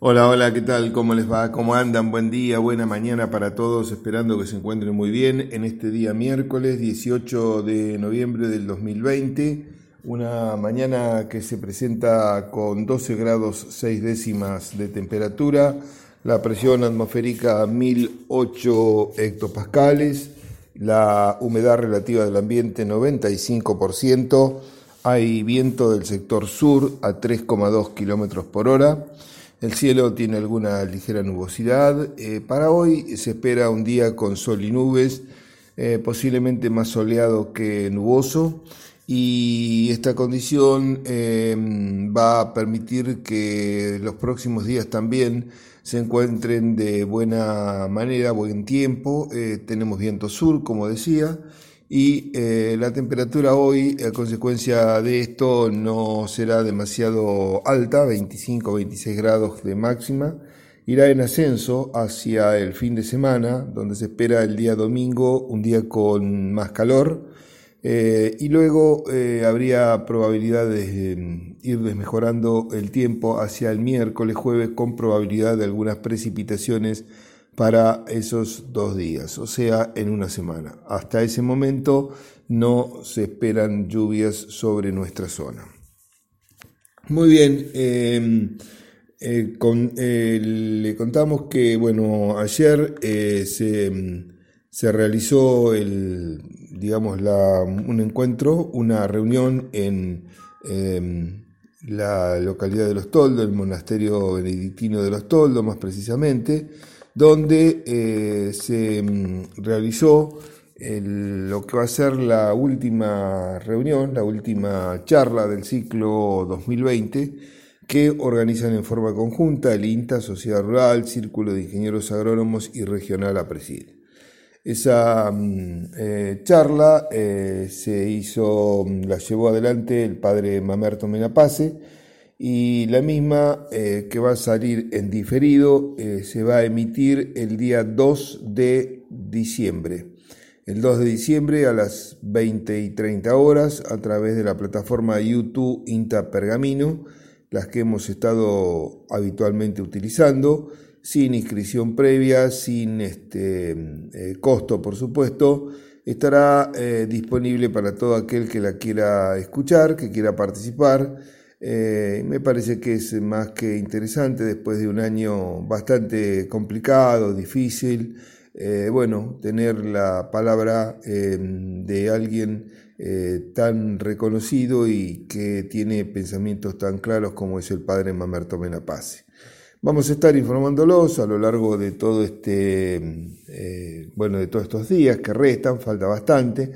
Hola, hola, ¿qué tal? ¿Cómo les va? ¿Cómo andan? Buen día, buena mañana para todos, esperando que se encuentren muy bien en este día miércoles 18 de noviembre del 2020, una mañana que se presenta con 12 grados 6 décimas de temperatura, la presión atmosférica 1008 hectopascales, la humedad relativa del ambiente 95%, hay viento del sector sur a 3,2 kilómetros por hora. El cielo tiene alguna ligera nubosidad. Eh, para hoy se espera un día con sol y nubes, eh, posiblemente más soleado que nuboso. Y esta condición eh, va a permitir que los próximos días también se encuentren de buena manera, buen tiempo. tenemos viento sur, como decía y eh, la temperatura hoy, a consecuencia de esto, no será demasiado alta, 25-26 grados de máxima. Irá en ascenso hacia el fin de semana, donde se espera el día domingo, un día con más calor. Eh, y luego eh, habría probabilidad de ir desmejorando el tiempo hacia el miércoles, jueves, con probabilidad de algunas precipitaciones para esos dos días, o sea, en una semana. Hasta ese momento no se esperan lluvias sobre nuestra zona. Muy bien, em, eh, eh, le contamos que, bueno, ayer eh, se, realizó el, digamos, un encuentro, una reunión en em, la localidad de Los Toldos, el monasterio benedictino de Los Toldos, más precisamente, donde eh, se mm, realizó lo que va a ser la última reunión, la última charla del ciclo 2020 que organizan en forma conjunta el INTA, Sociedad Rural, Círculo de Ingenieros Agrónomos y Regional APRESID. Esa mm, eh, charla eh, se hizo, mm, la llevó adelante el padre Mamerto Menapace, y la misma eh, que va a salir en diferido eh, se va a emitir el día 2 de diciembre. El 2 de diciembre a las 20 y 30 horas a través de la plataforma YouTube Inta Pergamino, las que hemos estado habitualmente utilizando, sin inscripción previa, sin este, eh, costo por supuesto, estará disponible para todo aquel que la quiera escuchar, que quiera participar eh, me parece que es más que interesante después de un año bastante complicado, difícil. Eh, bueno, tener la palabra eh, de alguien tan reconocido y que tiene pensamientos tan claros como es el padre Mamerto Menapace. Vamos a estar informándolos a lo largo de todo este, bueno, de todos estos días que restan, falta bastante.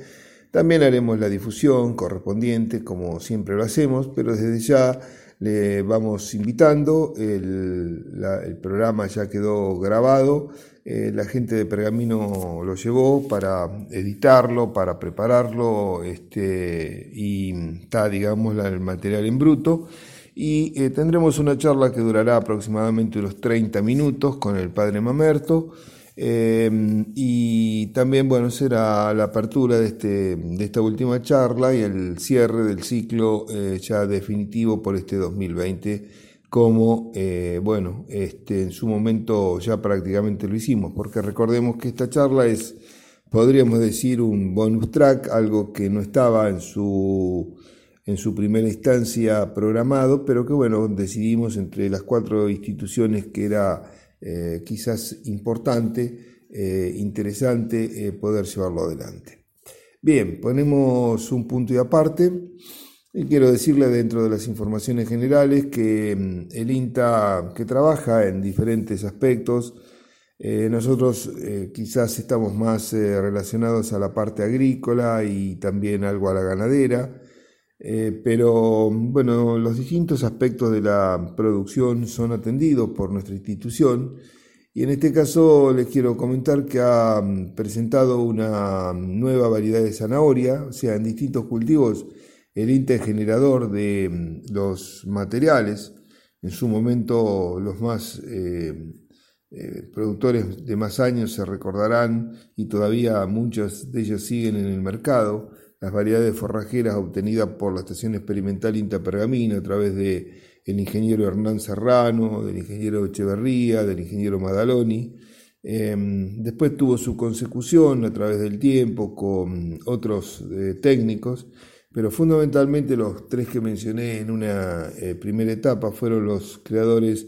También haremos la difusión correspondiente, como siempre lo hacemos, pero desde ya le vamos invitando, el, programa ya quedó grabado, eh, la gente de Pergamino lo llevó para editarlo, para prepararlo, este, y está, digamos, el material en bruto. Y eh, tendremos una charla que durará aproximadamente unos 30 minutos con el padre Mamerto. Em, y también, bueno, será la apertura de, este, de esta última charla y el cierre del ciclo eh, ya definitivo por este 2020, como, eh, bueno, este, en su momento ya prácticamente lo hicimos, porque recordemos que esta charla es, podríamos decir, un bonus track, algo que no estaba en su en su primera instancia programado, pero que bueno, decidimos entre las cuatro instituciones que era eh, quizás importante, eh, interesante eh, poder llevarlo adelante. Bien, ponemos un punto y aparte. Y quiero decirle dentro de las informaciones generales que mm, el INTA, que trabaja en diferentes aspectos, nosotros quizás estamos más relacionados a la parte agrícola y también algo a la ganadera, eh, pero bueno, los distintos aspectos de la producción son atendidos por nuestra institución. Y en este caso les quiero comentar que ha mm, presentado una nueva variedad de zanahoria, o sea, en distintos cultivos el INTE generador de mm, los materiales, en su momento los más eh, eh, productores de más años se recordarán y todavía muchas de ellas siguen en el mercado, las variedades forrajeras obtenidas por la Estación Experimental Inta Pergamino a través de el ingeniero Hernán Serrano, del ingeniero Echeverría, del ingeniero Madaloni. Em, después tuvo su consecución a través del tiempo con otros eh, técnicos, pero fundamentalmente los tres que mencioné en una eh, primera etapa fueron los creadores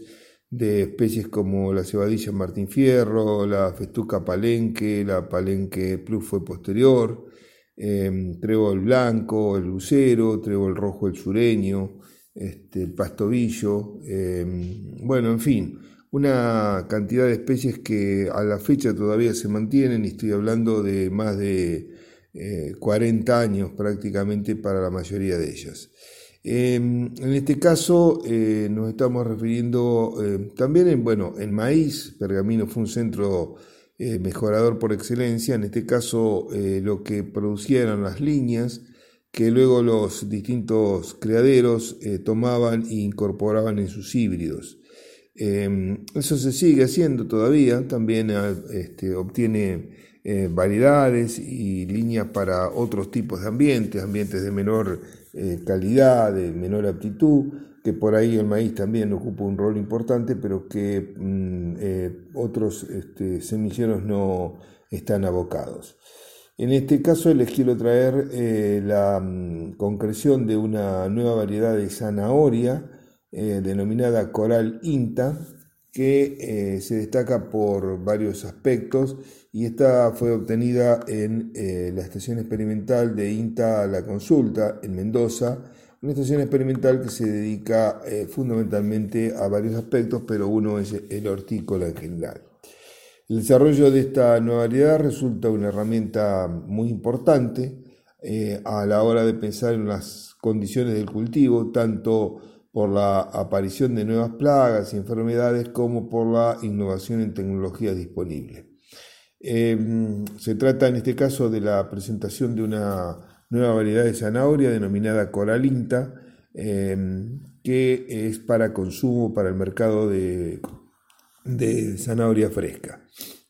de especies como la cebadilla Martín Fierro, la festuca palenque, la palenque plus fue posterior, eh, trébol blanco, el lucero, trébol rojo el sureño, este, el pastobillo, em, bueno, en fin, una cantidad de especies que a la fecha todavía se mantienen y estoy hablando de más de 40 eh, años prácticamente para la mayoría de ellas. Em, en este caso eh, nos estamos refiriendo también en, bueno, en maíz, Pergamino fue un centro mejorador por excelencia, en este caso lo que producían las líneas que luego los distintos criaderos tomaban e incorporaban en sus híbridos. Em, eso se sigue haciendo todavía, también ah, este, obtiene eh, variedades y líneas para otros tipos de ambientes, ambientes de menor eh, calidad, de menor aptitud, que por ahí el maíz también ocupa un rol importante, pero que mm, eh, otros este, semilleros no están abocados. En este caso les quiero traer la mm, concreción de una nueva variedad de zanahoria, eh, denominada Coral INTA, que eh, se destaca por varios aspectos y esta fue obtenida en eh, la estación experimental de INTA La Consulta en Mendoza, una estación experimental que se dedica fundamentalmente a varios aspectos, pero uno es el hortícola en general. El desarrollo de esta nueva variedad resulta una herramienta muy importante a la hora de pensar en las condiciones del cultivo, tanto por la aparición de nuevas plagas y enfermedades como por la innovación en tecnologías disponibles. Em, se trata en este caso de la presentación de una nueva variedad de zanahoria denominada coralinta, em, que es para consumo para el mercado de, zanahoria fresca.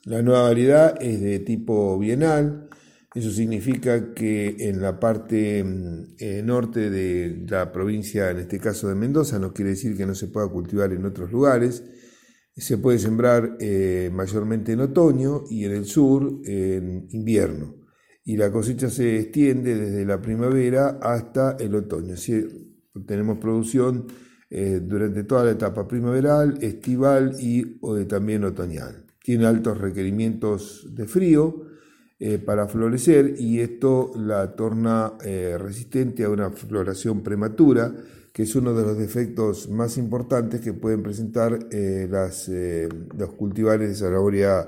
La nueva variedad es de tipo bienal, eso significa que en la parte mm, eh, norte de la provincia, en este caso de Mendoza, no quiere decir que no se pueda cultivar en otros lugares. Se puede sembrar eh, mayormente en otoño y en el sur en invierno. Y la cosecha se extiende desde la primavera hasta el otoño. Así tenemos producción eh, durante toda la etapa primaveral, estival y también otoñal. Tiene altos requerimientos de frío eh, para florecer y esto la torna eh, resistente a una floración prematura, que es uno de los defectos más importantes que pueden presentar las, los cultivares de zanahoria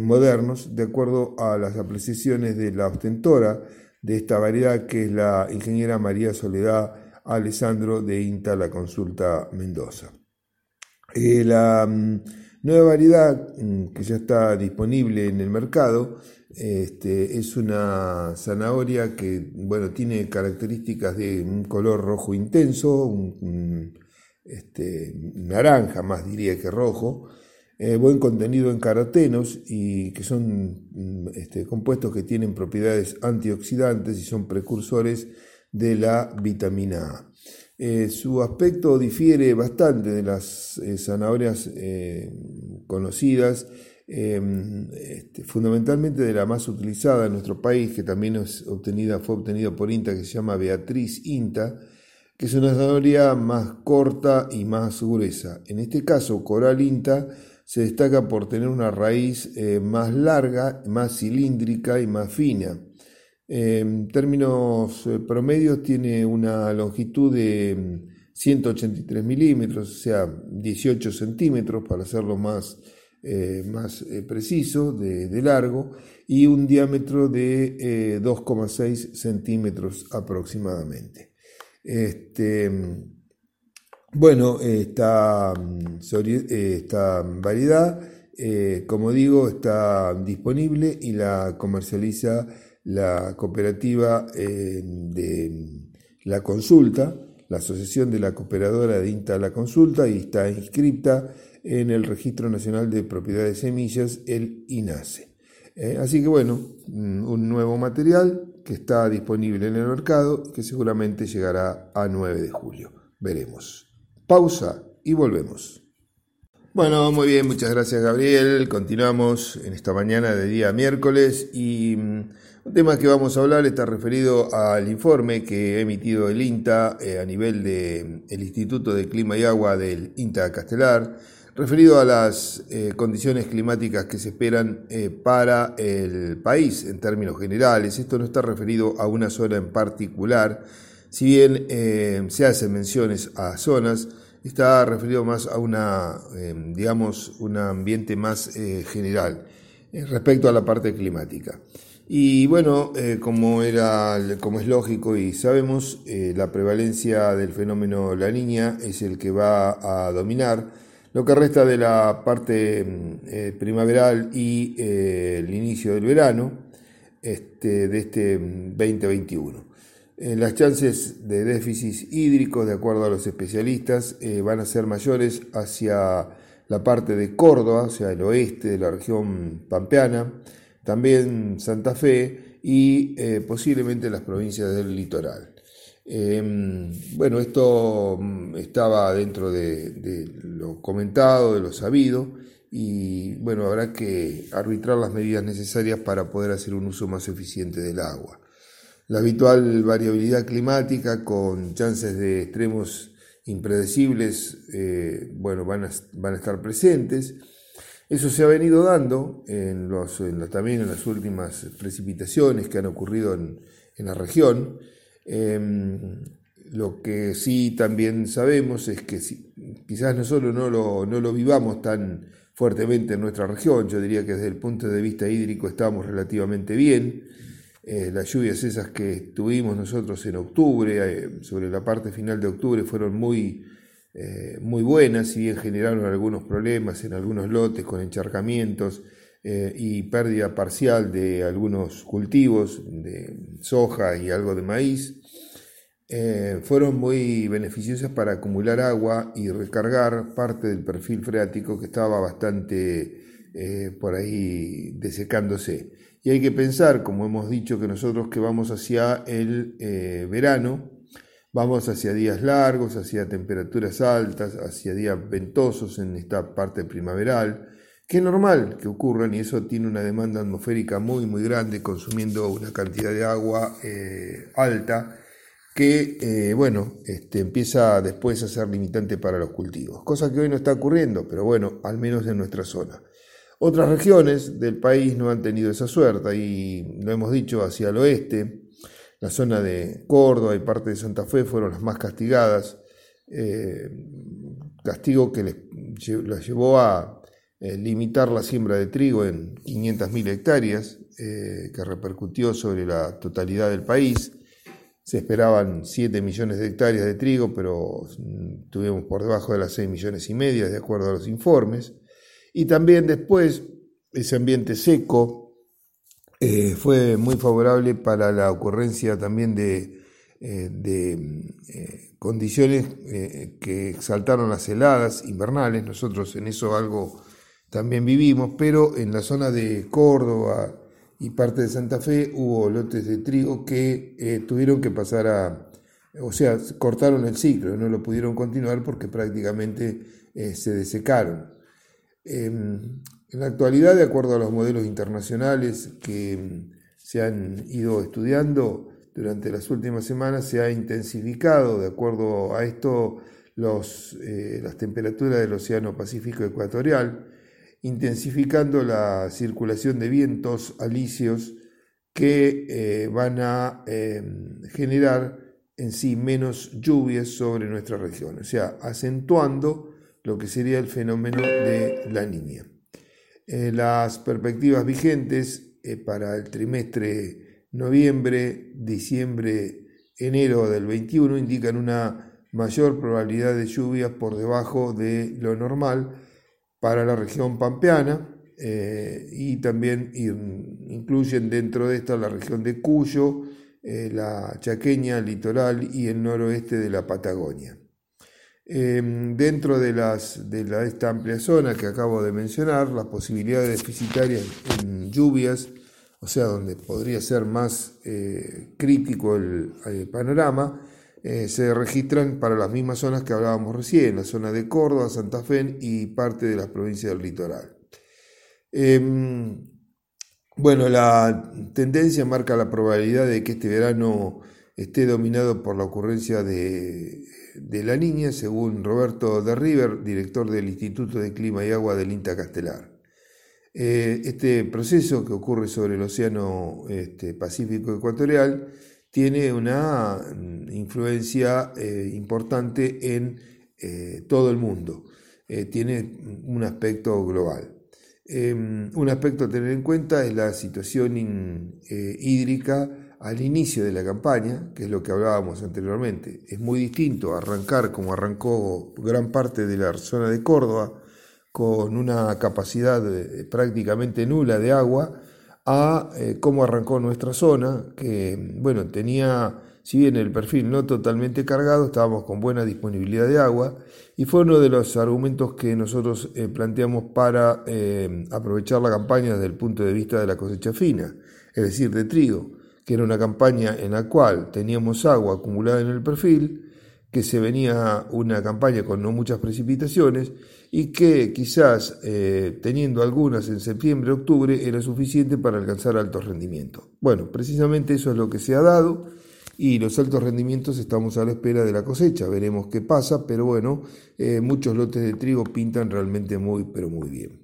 modernos, de acuerdo a las apreciaciones de la ostentora de esta variedad, que es la ingeniera María Soledad Alessandro de INTA La Consulta Mendoza. la mm, nueva variedad mm, que ya está disponible en el mercado este, es una zanahoria que bueno, tiene características de un color rojo intenso, este, naranja más diría que rojo, eh, buen contenido en carotenos y que son mm, este, compuestos que tienen propiedades antioxidantes y son precursores de la vitamina A. Eh, su aspecto difiere bastante de las eh, zanahorias conocidas Em, este, fundamentalmente de la más utilizada en nuestro país, que también es obtenida, fue obtenida por INTA, que se llama Beatriz INTA, que es una zanahoria más corta y más gruesa. En este caso, Coral INTA se destaca por tener una raíz eh, más larga, más cilíndrica y más fina. En términos eh, promedios tiene una longitud de 183 milímetros, o sea, 18 centímetros para hacerlo más eh, más preciso de, largo y un diámetro de 2,6 eh, centímetros aproximadamente. Este, bueno, esta, esta variedad, como digo, está disponible y la comercializa la cooperativa de la consulta, la Asociación de la Cooperadora de INTA La Consulta, y está inscripta en el Registro Nacional de Propiedad de Semillas, el INASE. Eh, así que bueno, mm, un nuevo material que está disponible en el mercado y que seguramente llegará a 9 de julio. Veremos. Pausa y volvemos. Bueno, muy bien, muchas gracias Gabriel. Continuamos en esta mañana de día miércoles y mm, un tema que vamos a hablar está referido al informe que ha emitido el INTA eh, a nivel del mm, Instituto de Clima y Agua del INTA Castelar, referido a las eh, condiciones climáticas que se esperan eh, para el país en términos generales. Esto no está referido a una zona en particular, si bien se hacen menciones a zonas, está referido más a una, em, digamos, un ambiente más eh, general eh, respecto a la parte climática. Y bueno, eh, como, era, como es lógico y sabemos, la prevalencia del fenómeno La Niña es el que va a dominar lo que resta de la parte em, primaveral y el inicio del verano este, de este 2021. Eh, las chances de déficit hídrico, de acuerdo a los especialistas, eh, van a ser mayores hacia la parte de Córdoba, o sea, el oeste de la región pampeana, también Santa Fe y eh, posiblemente las provincias del litoral. Em, bueno, esto mm, estaba dentro de, lo comentado, de lo sabido, y bueno, habrá que arbitrar las medidas necesarias para poder hacer un uso más eficiente del agua la habitual variabilidad climática con chances de extremos impredecibles, eh, bueno, van a, van a, estar presentes. Eso se ha venido dando en los, también en las últimas precipitaciones que han ocurrido en, la región. Em, lo que sí también sabemos es que quizás nosotros no lo, no lo vivamos tan fuertemente en nuestra región, yo diría que desde el punto de vista hídrico estamos relativamente bien, eh, las lluvias esas que tuvimos nosotros en octubre, eh, sobre la parte final de octubre, fueron muy, eh, muy buenas, si bien generaron algunos problemas en algunos lotes con encharcamientos y pérdida parcial de algunos cultivos de soja y algo de maíz. fueron muy beneficiosas para acumular agua y recargar parte del perfil freático que estaba bastante por ahí desecándose. Y hay que pensar, como hemos dicho, que nosotros que vamos hacia el eh, verano, vamos hacia días largos, hacia temperaturas altas, hacia días ventosos en esta parte primaveral, que es normal que ocurran y eso tiene una demanda atmosférica muy, muy grande, consumiendo una cantidad de agua eh, alta que, eh, bueno, este, empieza después a ser limitante para los cultivos, cosa que hoy no está ocurriendo, pero bueno, al menos en nuestra zona. Otras regiones del país no han tenido esa suerte y lo hemos dicho hacia el oeste, la zona de Córdoba y parte de Santa Fe fueron las más castigadas, eh, castigo que les, llevó a eh, limitar la siembra de trigo en 500.000 hectáreas, eh, que repercutió sobre la totalidad del país. Se esperaban 7 millones de hectáreas de trigo, pero mm, tuvimos por debajo de las 6 millones y media, de acuerdo a los informes. Y también después ese ambiente seco eh, fue muy favorable para la ocurrencia también de, eh, eh, condiciones que exaltaron las heladas invernales. Nosotros en eso algo también vivimos, pero en la zona de Córdoba y parte de Santa Fe hubo lotes de trigo que tuvieron que pasar a, o sea, cortaron el ciclo, no lo pudieron continuar porque prácticamente se desecaron. Em, en la actualidad, de acuerdo a los modelos internacionales que em, se han ido estudiando durante las últimas semanas, se ha intensificado, de acuerdo a esto, los, eh, las temperaturas del Océano Pacífico Ecuatorial, intensificando la circulación de vientos alisios que eh, van a em, generar en sí menos lluvias sobre nuestra región, o sea, acentuando lo que sería el fenómeno de la niña. Eh, las perspectivas vigentes eh, para el trimestre noviembre, diciembre, enero del 21 indican una mayor probabilidad de lluvias por debajo de lo normal para la región pampeana eh, y también incluyen dentro de esta la región de Cuyo, la chaqueña, el litoral y el noroeste de la Patagonia. Em, dentro de, las, de la, esta amplia zona que acabo de mencionar, las posibilidades deficitarias en lluvias, o sea, donde podría ser más eh, crítico el, panorama, eh, se registran para las mismas zonas que hablábamos recién, la zona de Córdoba, Santa Fe y parte de las provincias del litoral. Em, bueno, la tendencia marca la probabilidad de que este verano esté dominado por la ocurrencia de, la niña, según Roberto de River, director del Instituto de Clima y Agua del INTA Castelar. Eh, este proceso que ocurre sobre el Océano este, Pacífico Ecuatorial tiene una mm, influencia eh, importante en eh, todo el mundo, tiene un aspecto global. Em, un aspecto a tener en cuenta es la situación hídrica al inicio de la campaña, que es lo que hablábamos anteriormente. Es muy distinto arrancar como arrancó gran parte de la zona de Córdoba, con una capacidad eh, prácticamente nula de agua, a eh, cómo arrancó nuestra zona, que bueno, tenía, si bien el perfil no totalmente cargado, estábamos con buena disponibilidad de agua, y fue uno de los argumentos que nosotros eh, planteamos para aprovechar la campaña desde el punto de vista de la cosecha fina, es decir, de trigo que era una campaña en la cual teníamos agua acumulada en el perfil, que se venía una campaña con no muchas precipitaciones y que quizás eh, teniendo algunas en septiembre, octubre, era suficiente para alcanzar altos rendimientos. Bueno, precisamente eso es lo que se ha dado y los altos rendimientos estamos a la espera de la cosecha, veremos qué pasa, pero bueno, eh, muchos lotes de trigo pintan realmente muy, pero muy bien.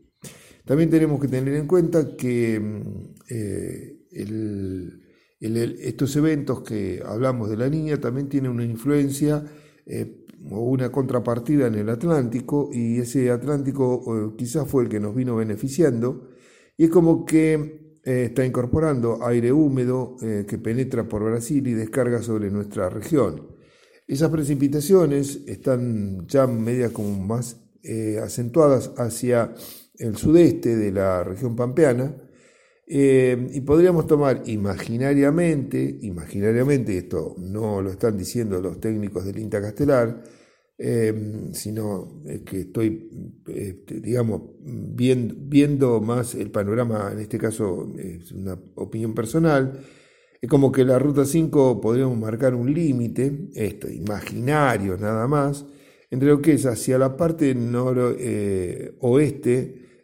También tenemos que tener en cuenta que mm, eh, el, estos eventos que hablamos de la niña también tienen una influencia eh, o una contrapartida en el Atlántico y ese Atlántico eh, quizás fue el que nos vino beneficiando y es como que eh, está incorporando aire húmedo que penetra por Brasil y descarga sobre nuestra región. Esas precipitaciones están ya media como más acentuadas hacia el sudeste de la región pampeana, eh, y podríamos tomar imaginariamente, imaginariamente, esto no lo están diciendo los técnicos del INTA Castelar, eh, sino que estoy, este, digamos, viendo, viendo, más el panorama, en este caso es una opinión personal, es como que la ruta 5 podríamos marcar un límite, esto, imaginario nada más, entre lo que es hacia la parte noroeste,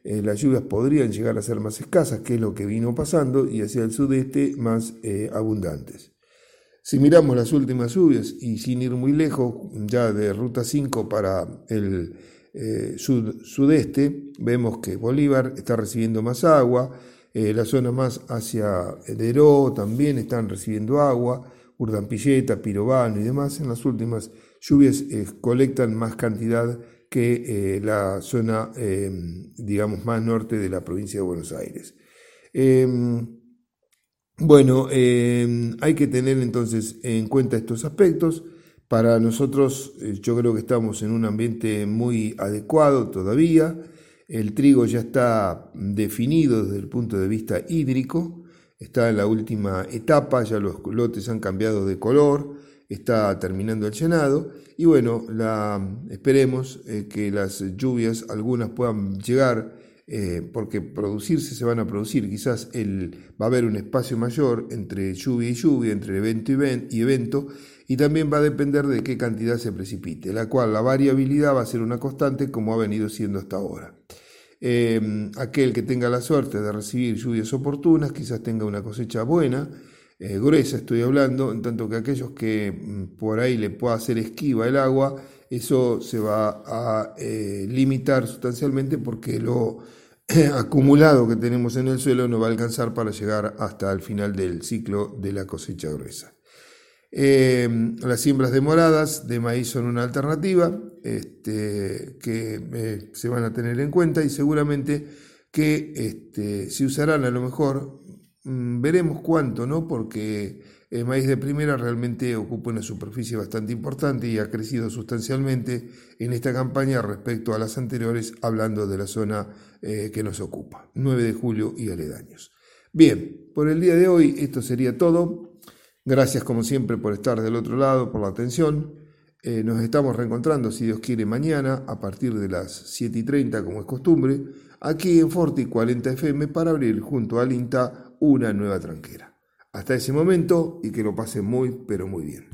eh, las lluvias podrían llegar a ser más escasas, que es lo que vino pasando, y hacia el sudeste más eh, abundantes. Si miramos las últimas lluvias y sin ir muy lejos, ya de ruta 5 para el eh, sudeste, vemos que Bolívar está recibiendo más agua, la zona más hacia Deró también están recibiendo agua, Urdampilleta, Pirobano y demás, en las últimas lluvias colectan más cantidad que eh, la zona, em, digamos, más norte de la provincia de Buenos Aires. Em, bueno, em, hay que tener entonces en cuenta estos aspectos. Para nosotros eh, yo creo que estamos en un ambiente muy adecuado todavía. El trigo ya está definido desde el punto de vista hídrico, está en la última etapa, ya los lotes han cambiado de color, está terminando el llenado y bueno, la, esperemos eh, que las lluvias, algunas puedan llegar, eh, porque producirse se van a producir, quizás el, va a haber un espacio mayor entre lluvia y lluvia, entre evento y, evento, y también va a depender de qué cantidad se precipite, la cual la variabilidad va a ser una constante como ha venido siendo hasta ahora. Eh, aquel que tenga la suerte de recibir lluvias oportunas, quizás tenga una cosecha buena, eh, gruesa estoy hablando, en tanto que aquellos que mm, por ahí le pueda hacer esquiva el agua, eso se va a eh, limitar sustancialmente porque lo acumulado que tenemos en el suelo no va a alcanzar para llegar hasta el final del ciclo de la cosecha gruesa. Em, las siembras demoradas de maíz son una alternativa este, que eh, se van a tener en cuenta y seguramente que este, se usarán a lo mejor veremos cuánto, ¿no? Porque el maíz de primera realmente ocupa una superficie bastante importante y ha crecido sustancialmente en esta campaña respecto a las anteriores, hablando de la zona eh, que nos ocupa, 9 de julio y aledaños. Bien, por el día de hoy esto sería todo. Gracias como siempre por estar del otro lado, por la atención. Eh, nos estamos reencontrando, si Dios quiere, mañana a partir de las 7 y 30, como es costumbre, aquí en Forti 40 FM para abrir junto al INTA una nueva tranquera. Hasta ese momento y que lo pase muy, pero muy bien.